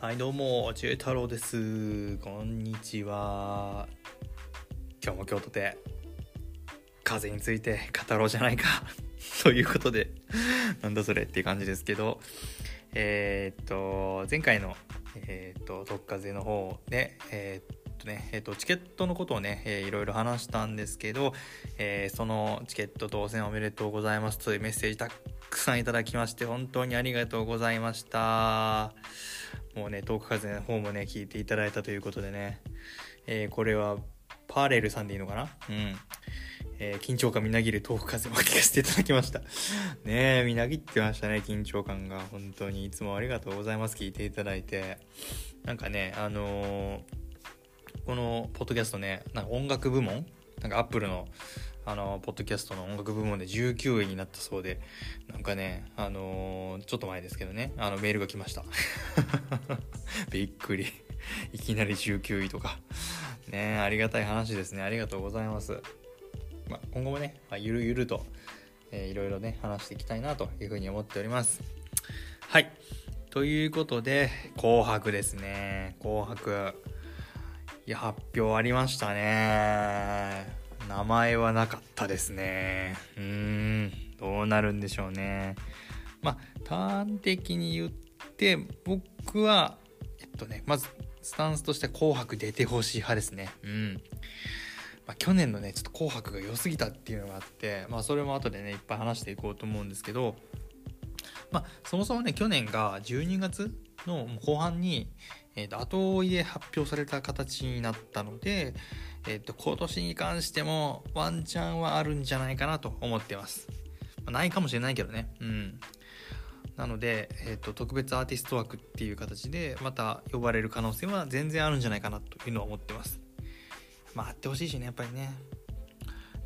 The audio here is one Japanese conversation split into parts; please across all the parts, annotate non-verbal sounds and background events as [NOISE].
はいどうもちえ太郎です。こんにちは。今日も京都で風について語ろうじゃないか。[LAUGHS] ということでなんだそれっていう感じですけどえー、っと前回のえー、っと特風の方でえー、っとね、えっと、チケットのことをね、えー、いろいろ話したんですけど、えー、そのチケット当選おめでとうございますというメッセージたくさんいただきまして、本当にありがとうございました。もうね、トーク風の方もね、聞いていただいたということでね、えー、これは、パーレルさんでいいのかな？うん。えー、緊張感みなぎるトーク風も聞かせていただきました。[LAUGHS] ねえ、みなぎってましたね、緊張感が。本当にいつもありがとうございます。聞いていただいて。なんかね、あのー、このポッドキャストね、なんか音楽部門？なんかアップルのあの、ポッドキャストの音楽部門で19位になったそうで、なんかね、あのー、ちょっと前ですけどね、あの、メールが来ました。[LAUGHS] びっくり。いきなり19位とか。ねありがたい話ですね。ありがとうございます。まあ、今後もね、まあ、ゆるゆると、えー、いろいろね、話していきたいなというふうに思っております。はい。ということで、紅白ですね。紅白。いや、発表ありましたね。名前はなかったですね。うーん、どうなるんでしょうね。まあ、端的に言って、僕は、えっとね、まず、スタンスとして紅白出てほしい派ですね。うん。まあ、去年のね、ちょっと紅白が良すぎたっていうのがあって、まあ、それも後でね、いっぱい話していこうと思うんですけど、まあ、そもそもね、去年が12月の後半に、えー、と後追いで発表された形になったので、えっ、ー、と、今年に関してもワンチャンはあるんじゃないかなと思ってます。まあ、ないかもしれないけどね。うん。なので、えっ、ー、と、特別アーティスト枠っていう形で、また呼ばれる可能性は全然あるんじゃないかなというのは思ってます。まあ、あってほしいしね、やっぱりね。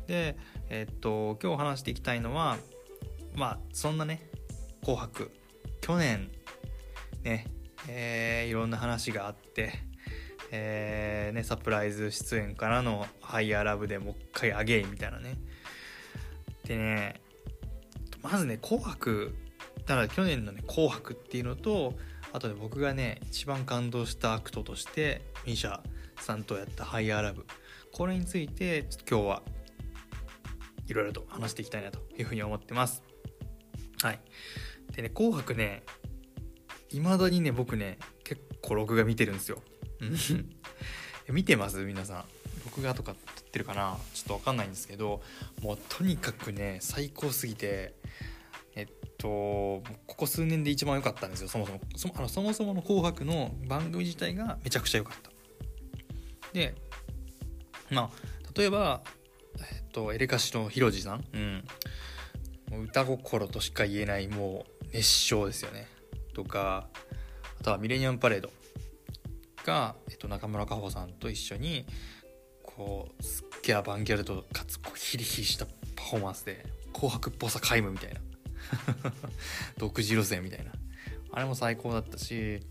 で、えっ、ー、と、今日話していきたいのは、まあ、そんなね、紅白、去年、ね、えー、いろんな話があって、えーね、サプライズ出演からの「Higher Love」でもう一回 again みたいなね。でねまずね「紅白」だから去年のね「紅白」っていうのとあとで僕がね一番感動したアクトとして MISIA さんとやった「Higher Love」これについてちょっと今日はいろいろと話していきたいなというふうに思ってます。はい。でね「紅白ね」いまだにね僕ね結構録画見てるんですよ。[LAUGHS] 見てます？皆さん。録画とか撮ってるかな？ちょっと分かんないんですけどもうとにかくね最高すぎてえっとここ数年で一番良かったんですよ。そもそも。そもあのそもそもの「紅白」の番組自体がめちゃくちゃ良かった。でまあ例えばえっとエレカシのひろじさん。うん。もう歌心としか言えないもう熱唱ですよね。とかあとはミレニアムパレードが、えっと、中村佳穂さんと一緒にこうすっげえアバンギャルドかつこうヒリヒリしたパフォーマンスで紅白っぽさ皆無みたいな。[LAUGHS] 独自路線みたいな。あれも最高だったし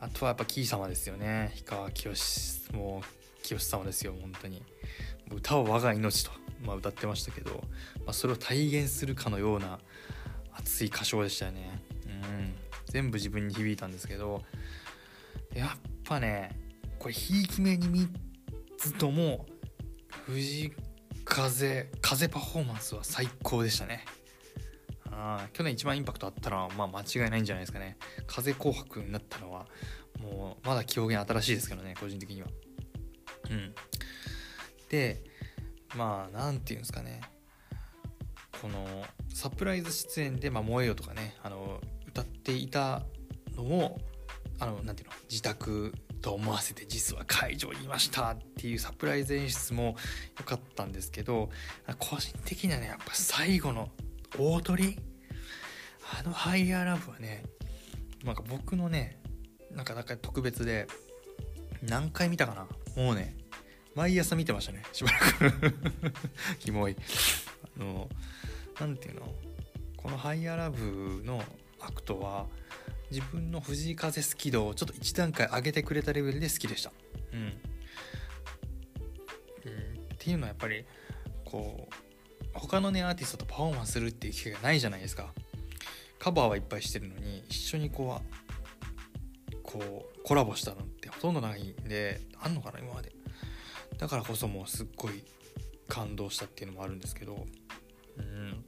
あとはやっぱキー様ですよね。氷川きよしもうきよし様ですよ本当に。歌は我が命と、まあ、歌ってましたけど、まあ、それを体現するかのような熱い歌唱でしたよね。全部自分に響いたんですけどやっぱねこれひいき目に3つとも藤風風パフォーマンスは最高でしたね。あ去年一番インパクトあったのは、まあ、間違いないんじゃないですかね。風紅白になったのはもうまだ記憶に新しいですけどね個人的には。うん。でまあ何て言うんですかね。このサプライズ出演で「まあ、燃えよ」とかねあの歌っていたのをあのなんていうの自宅と思わせて実は会場にいましたっていうサプライズ演出も良かったんですけど個人的にはねやっぱ最後の大トリあの Higher Love はねなんか僕のねなんかなんか特別で何回見たかなもうね毎朝見てましたねしばらく。[LAUGHS] キモい。あの何ていうのこの Higher Love のアクトは自分の藤井風好き度をちょっと一段階上げてくれたレベルで好きでした。うん。うん、っていうのはやっぱりこう他のねアーティストとパフォーマンスするっていう機会がないじゃないですか。カバーはいっぱいしてるのに一緒にこうこうコラボしたのってほとんどないんであんのかな今までだからこそもうすっごい感動したっていうのもあるんですけどうん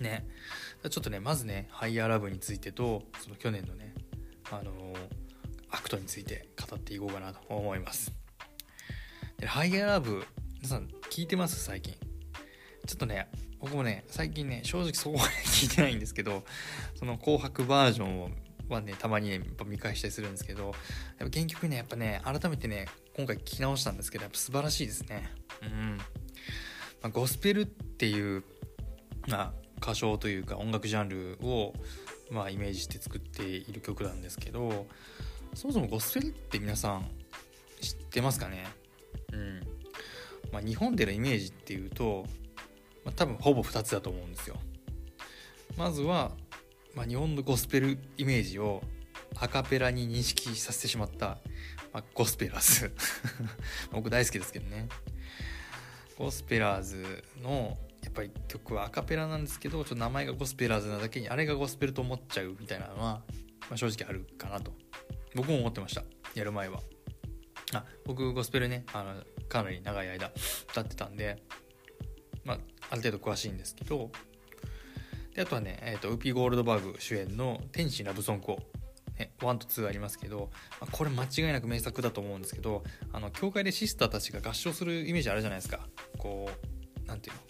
ねちょっとねまずねハイヤーラブについてとその去年のねあのアクトについて語っていこうかなと思います。で Higher Love 皆さん聞いてます？最近。ちょっとね僕もね最近ね正直そこまで [LAUGHS] 聞いてないんですけどその紅白バージョンはねたまにねやっぱ見返したりするんですけどやっぱ原曲ねやっぱね改めてね今回聞き直したんですけどやっぱ素晴らしいですね。うん、まあ、ゴスペルっていうまあ歌唱というか音楽ジャンルをまあイメージして作っている曲なんですけどそもそもゴスペルって皆さん知ってますかね？うん。まあ日本でのイメージっていうと、まあ、多分ほぼ2つだと思うんですよ。まずはまあ、日本のゴスペルイメージをアカペラに認識させてしまった、まあ、ゴスペラーズ。[LAUGHS] 僕大好きですけどね。ゴスペラーズのやっぱり曲はアカペラなんですけどちょっと名前がゴスペラーズなだけにあれがゴスペルと思っちゃうみたいなのは、まあ、正直あるかなと。僕も思ってました。やる前は。あ僕ゴスペルねあのかなり長い間歌ってたんでまあある程度詳しいんですけどであとはね、えーと、ウピー・ゴールドバーグ主演の「天使ラブソングを」ね、1と2ありますけど、まあ、これ間違いなく名作だと思うんですけどあの教会でシスターたちが合唱するイメージあるじゃないですか。こう何ていうの？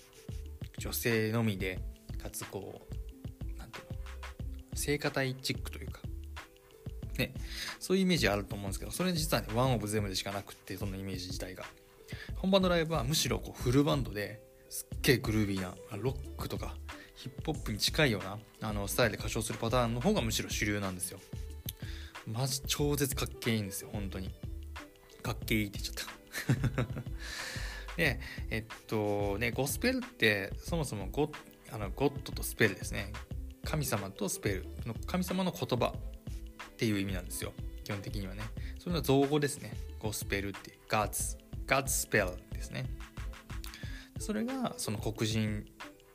女性のみでかつこう何ていうの聖歌隊チックというか。ね。そういうイメージあると思うんですけどそれ実はねワンオブゼムでしかなくってそのイメージ自体が。本番のライブはむしろこうフルバンドですっげえグルービーなロックとかヒップホップに近いようなあのスタイルで歌唱するパターンの方がむしろ主流なんですよ。マジ超絶かっけいいんですよ本当に。かっけいいって言っちゃった。でえっとねゴスペルってそもそもゴあのゴッドとスペルですね。神様とスペルの神様の言葉っていう意味なんですよ。基本的にはね。それは造語ですね。ゴスペルって。いう God's, God's spell ですね。それがその黒人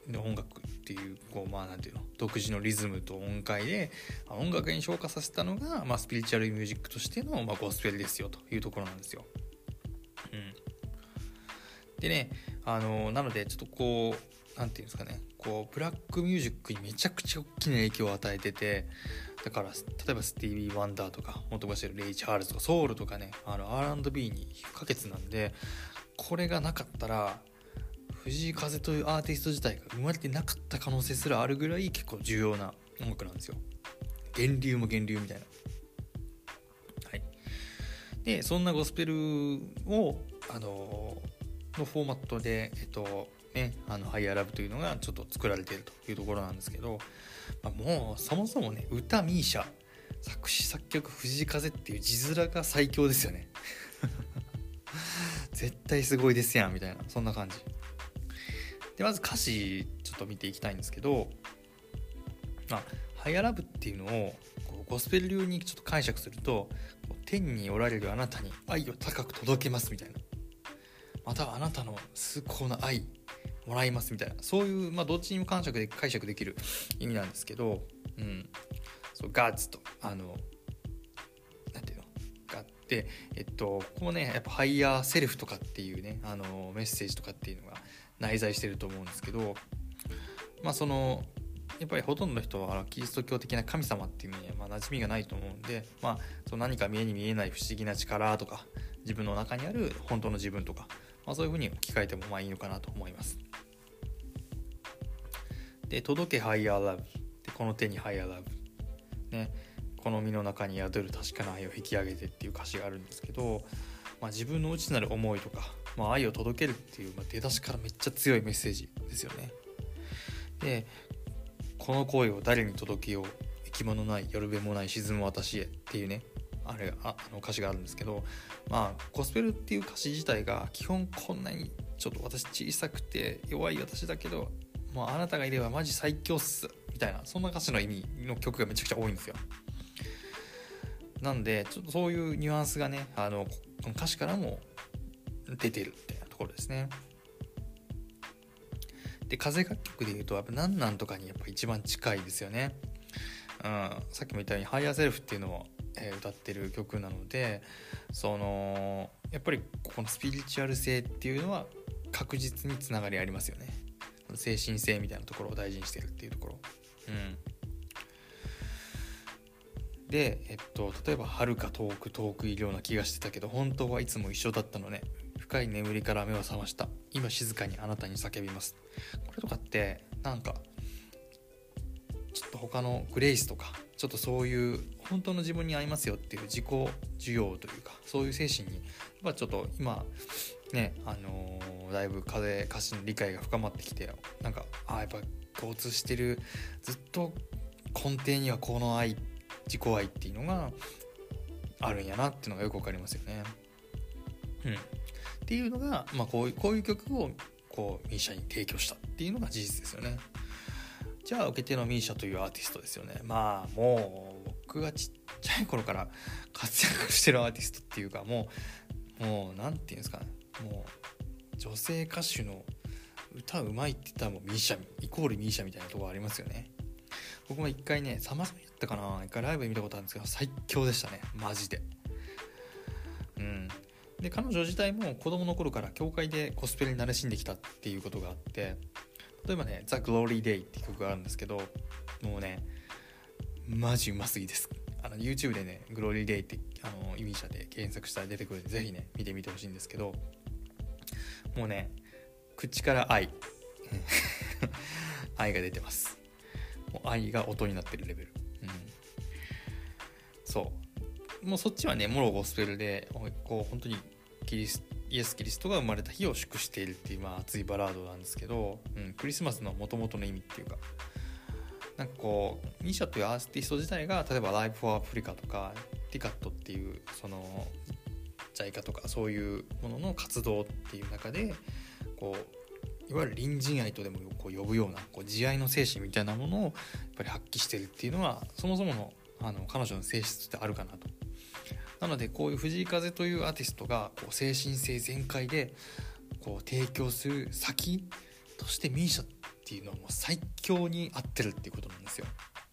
の音楽っていうこうまあなんていうの？独自のリズムと音階で音楽に昇華させたのが、まあ、スピリチュアルミュージックとしての、まあ、ゴスペルですよというところなんですよ。でねあのなのでちょっとこう何て言うんですかねこうブラックミュージックにめちゃくちゃ大きな影響を与えててだから例えばスティービー・ワンダーとか元々レイ・チャールズとかソウルとかねあの R&B に不可欠なんでこれがなかったら藤井風というアーティスト自体が生まれてなかった可能性すらあるぐらい結構重要な音楽なんですよ。源流も源流みたいな。はい。でそんなゴスペルをあののフォーマットでえっとねあのハイヤーラブというのがちょっと作られているというところなんですけど、まあ、もうそもそもね歌ミーシャ作詞作曲藤井風っていう字面が最強ですよね。[LAUGHS] 絶対すごいですやんみたいなそんな感じ。でまず歌詞ちょっと見ていきたいんですけど「まあ、Higher Love」っていうのをゴスペル流にちょっと解釈すると「天におられるあなたに愛を高く届けます」みたいな。またあなたの崇高な愛もらいますみたいな。そういう、まあ、どっちにも解釈で解釈できる意味なんですけど、うん、そうガッツとあのなんていうの？があってえっとここねやっぱ Higher Self とかっていうねあのメッセージとかっていうのが内在してると思うんですけどまあそのやっぱりほとんどの人はキリスト教的な神様っていうのにはま馴染みがないと思うんで、まあ、その何か目に見えない不思議な力とか自分の中にある本当の自分とか、まあ、そういうふうに置き換えてもまあいいのかなと思います。で「届けハイヤーラブ」でこの手にハイヤーラブね。この身の中に宿る確かな愛を引き上げてっていう歌詞があるんですけど、まあ、自分の内なる思いとかまあ、愛を届けるっていう、まあ、出だしからめっちゃ強いメッセージですよね。でこの声を誰に届けよう。生き物ないよるべもない沈む私へっていうね。あれああの歌詞があるんですけどまあゴスペルっていう歌詞自体が基本こんなにちょっと私小さくて弱い私だけどもうあなたがいればマジ最強っすみたいなそんな歌詞の意味の曲がめちゃくちゃ多いんですよ。なんでちょっとそういうニュアンスがねあの歌詞からも出てるってところですね。で風楽曲でいうとやっぱ「なんなん」とかにやっぱ一番近いですよね。うん、さっきも言ったように「ハイヤーセルフ」っていうのもえ歌ってる曲なのでそのやっぱりこのスピリチュアル性っていうのは確実につながりありますよね。精神性みたいなところを大事にしてるっていうところ。うん。で、えっと、例えば「遥か遠く遠くいるような気がしてたけど本当はいつも一緒だったのね。深い眠りから目を覚ました。今静かにあなたに叫びます」これとかってなんかちょっと他のグレイスとかちょっとそういう本当の自分に合いますよっていう自己需要というかそういう精神にやっぱちょっと今ねあのーだいぶ風歌詞の理解が深まってきてなんかあやっぱ共通してるずっと根底にはこの愛自己愛っていうのがあるんやなっていうのがよくわかりますよね。うん、っていうのが、まあ、こういうこういう曲をこうミーシャに提供したっていうのが事実ですよね。じゃあ受け手のミーシャというアーティストですよね。まあもう僕がちっちゃい頃から活躍してるアーティストっていうかもうもう何て言うんですかね。もう女性歌手の歌うまいって言ったらもう MISIA イコール MISIA みたいなとこありますよね。僕も一回ねサマソニだったかな。一回ライブ見たことあるんですけど最強でしたね。マジで。うん。で彼女自体も子供の頃から教会でゴスペルに慣れ親しんできたっていうことがあって例えばね「ザ・グローリー・デイ」って曲があるんですけどもうねマジうますぎです。あの YouTube でね「Glory Day」ってあの MISIA で検索したら出てくるんでぜひね見てみてほしいんですけどもうね口から愛。[LAUGHS] 愛が出てます。もう愛が音になってるレベル、うん、そう。もうそっちはねモロゴスペルでこう本当にキリスイエス・キリストが生まれた日を祝しているっていう、まあ、熱いバラードなんですけど、うん、クリスマスのもともとの意味っていうかなんかこうミーシャというアーティスト自体が例えば「ライフ・フォー・アフリカ」とか「ティカット」っていうそのジャイカとかそういうものの活動っていう中でこういわゆる隣人愛とでもこう呼ぶようなこう慈愛の精神みたいなものをやっぱり発揮してるっていうのはそもそものあの彼女の性質ってあるかなと。なのでこういう藤井風というアーティストがこう精神性全開でこう提供する先として MISIA っていうのはもう最強に合ってるっていうことなんですよ。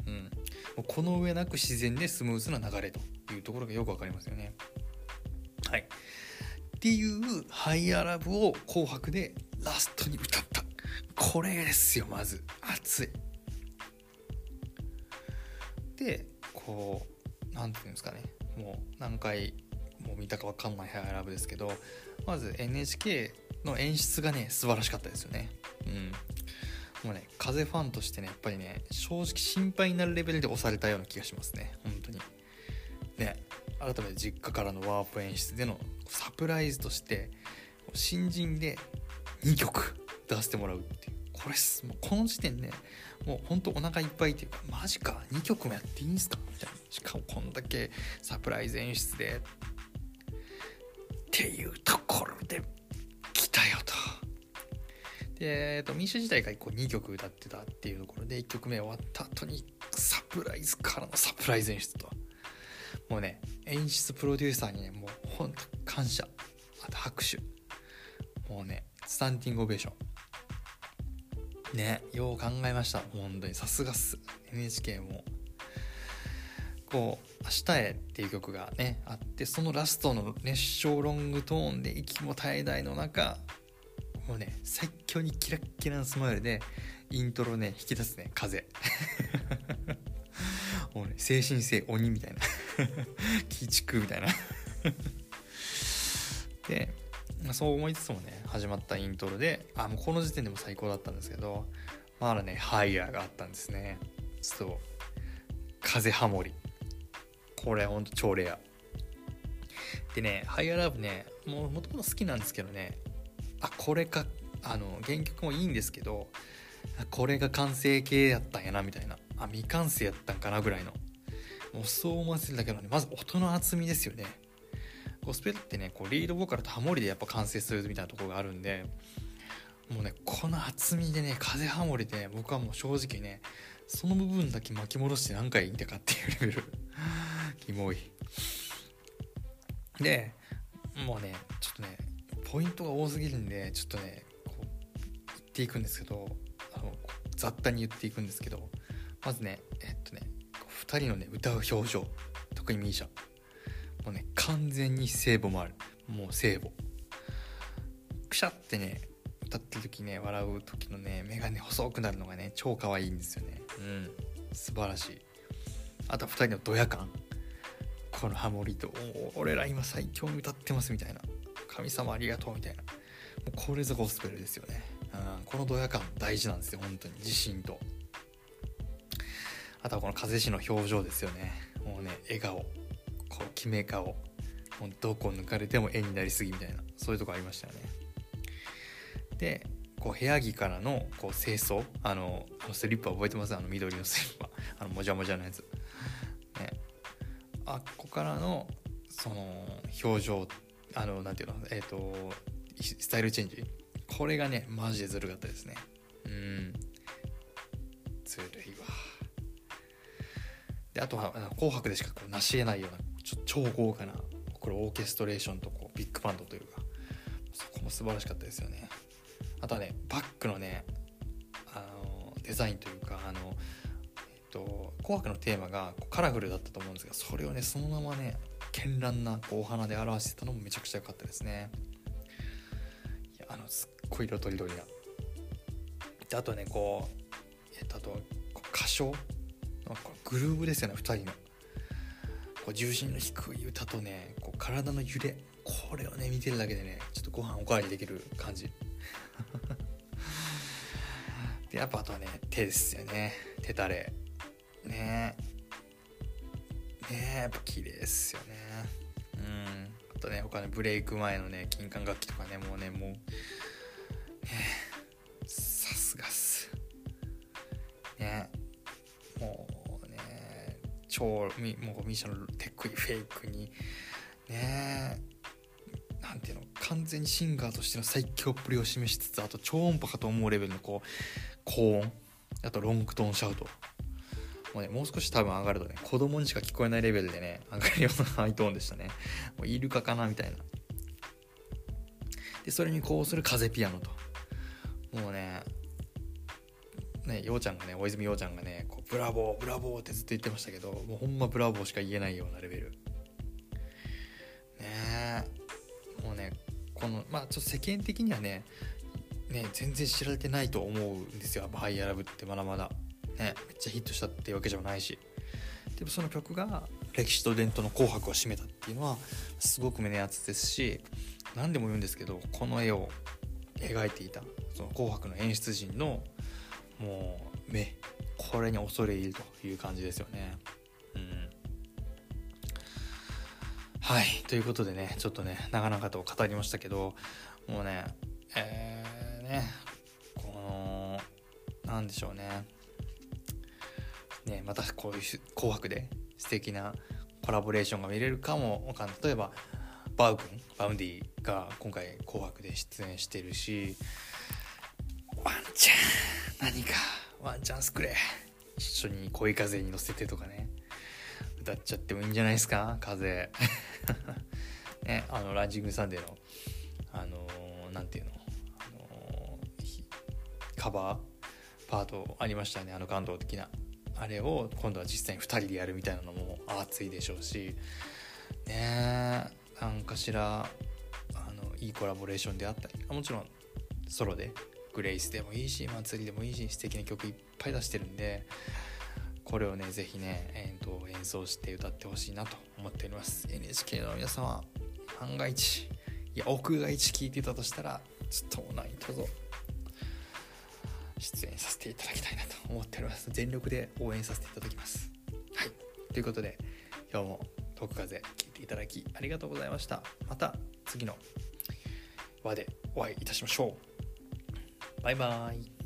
うん、もうこの上なく自然でスムーズな流れというところがよくわかりますよね。はい。っていうハイアラブを紅白でラストに歌った。これですよ、まず。熱い。で、こう、なんていうんですかね。もう何回も見たか分かんないハイラブですけど、まず NHK の演出がね、素晴らしかったですよね。うん。もうね、風ファンとしてね、やっぱりね、正直心配になるレベルで押されたような気がしますね。本当に。ね、改めて実家からのワープ演出でのサプライズとして新人で2曲出してもらうっていうこれすもうこの時点でもうほんとお腹いっぱいっていうかマジか2曲もやっていいんすかこんだけサプライズ演出で。っていうところで来たよと。で、えっと、ミーシャ自体がこう2曲歌ってたっていうところで1曲目終わった後にサプライズからのサプライズ演出と。もうね演出プロデューサーにねもうほんと感謝。あと拍手。もうねスタンディングオベーション。ねよう考えました。本当に。さすがっす。NHK も。こう「明日へ」っていう曲がねあってそのラストの熱唱ロングトーンで息も絶え絶えの中もうね最強にキラッキラなスマイルでイントロね引き出すね風。[LAUGHS] もうね精神性鬼みたいな。[LAUGHS] 鬼畜みたいな。[LAUGHS] で、まあ、そう思いつつもね始まったイントロであもうこの時点でも最高だったんですけどまだねハイヤーがあったんですね。そう。風ハモリ。これほんと超レア。でねハイヤーラブねもうもともと好きなんですけどね。あこれかあの原曲もいいんですけどこれが完成形やったんやなみたいな。あ未完成やったんかなぐらいの。もうそう思わせるだけどねまず音の厚みですよね。ゴスペルってねこうリードボーカルとハモリでやっぱ完成するみたいなとこがあるんでもうねこの厚みでね風ハモリで僕はもう正直ねその部分だけ巻き戻して何回言ったかっていうレベル。キモい。でもうねちょっとねポイントが多すぎるんでちょっとねこう言っていくんですけどあの雑多に言っていくんですけどまずねえっとね2人のね歌う表情特にミーシャ。もうね完全に聖母もある。もう聖母。くしゃってね歌ってる時ね笑う時のね目がね細くなるのがね超可愛いんですよね。うん。素晴らしい。あとは2人のドヤ感このハモリと「俺ら今最強に歌ってます」みたいな「神様ありがとう」みたいな。もうこれぞゴスペルですよね、うん、このドヤ感大事なんですよ本当に。自信と。あとはこの風師の表情ですよね。もうね笑顔。こう決め顔。もうどこ抜かれても絵になりすぎみたいな。そういうとこありましたよね。でこう部屋着からのこう清掃。あのスリッパ覚えてます？あの緑のスリッパ。あのもじゃもじゃのやつ。あっこからのその表情あのなんていうのえっ、ー、とスタイルチェンジ。これがねマジでずるかったですね。うん。ずるいわ。であとは「紅白」でしかこう成し得ないようなちょ超豪華なこれオーケストレーションとこうビッグバンドというか。そこも素晴らしかったですよね。あとはねバックのねあのデザインという「紅白」のテーマがカラフルだったと思うんですがそれをねそのままね絢爛なこうお花で表してたのもめちゃくちゃ良かったですね。いやあのすっごい色とりどりな。であとねこうえっとあと歌唱グルーブですよね2人の。こう重心の低い歌とねこう体の揺れ。これをね見てるだけでねちょっとご飯おかわりできる感じ。[LAUGHS] でやっぱあとはね手ですよね。手たれ。ね。えねやっぱ綺麗ですよね。うん。あとね他のブレイク前のね金管楽器とかねもうねもうねさすがっす。ね。もうね超もう MISIA のテクいフェイクに。ね。なんていうの完全にシンガーとしての最強っぷりを示しつつあと超音波かと思うレベルのこう高音。あとロングトーンシャウト。もうねもう少し多分上がるとね子供にしか聞こえないレベルでね上がるようなハイトーンでしたね。もうイルカかなみたいな。でそれに呼応する風ピアノと。もうねねようちゃんがね大泉洋ちゃんがねこうブラボーブラボーってずっと言ってましたけどもうほんまブラボーしか言えないようなレベル。ねもうねこのまあちょっと世間的にはねね全然知られてないと思うんですよ「ハイアラブ」ってまだまだ。ねめっちゃヒットしたっていうわけじゃないし。でもその曲が歴史と伝統の「紅白」を占めたっていうのはすごく胸熱ですし何でも言うんですけどこの絵を描いていたその「紅白」の演出陣のもう目これに恐れ入るという感じですよね。うん。はい。ということでねちょっとね長々と語りましたけどもうねえー、ねこのなんでしょうね。ねまたこういう「紅白」で素敵なコラボレーションが見れるかも。わかんない例えばバウ君バウンディが今回「紅白」で出演してるしワンチャン何かワンチャンスくれ。一緒に恋風に乗せてとかね。歌っちゃってもいいんじゃないですか？風。[LAUGHS] ねあのランジングサンデーのあの何、ていうの、あのカバーパートありましたね。あの感動的な。あれを今度は実際に2人でやるみたいなのも熱いでしょうしね何かしらあのいいコラボレーションであったりもちろんソロでグレイスでもいいし祭りでもいいし素敵な曲いっぱい出してるんでこれをね是非ね、えーと、演奏して歌ってほしいなと思っております。NHK の皆様万が一いや屋外一聞いてたとしたらちょっと何卒出演させていただきたいなと思っております。全力で応援させていただきます。はい。ということで今日も「徳風」聞いていただきありがとうございました。また次の輪でお会いいたしましょう。バイバーイ。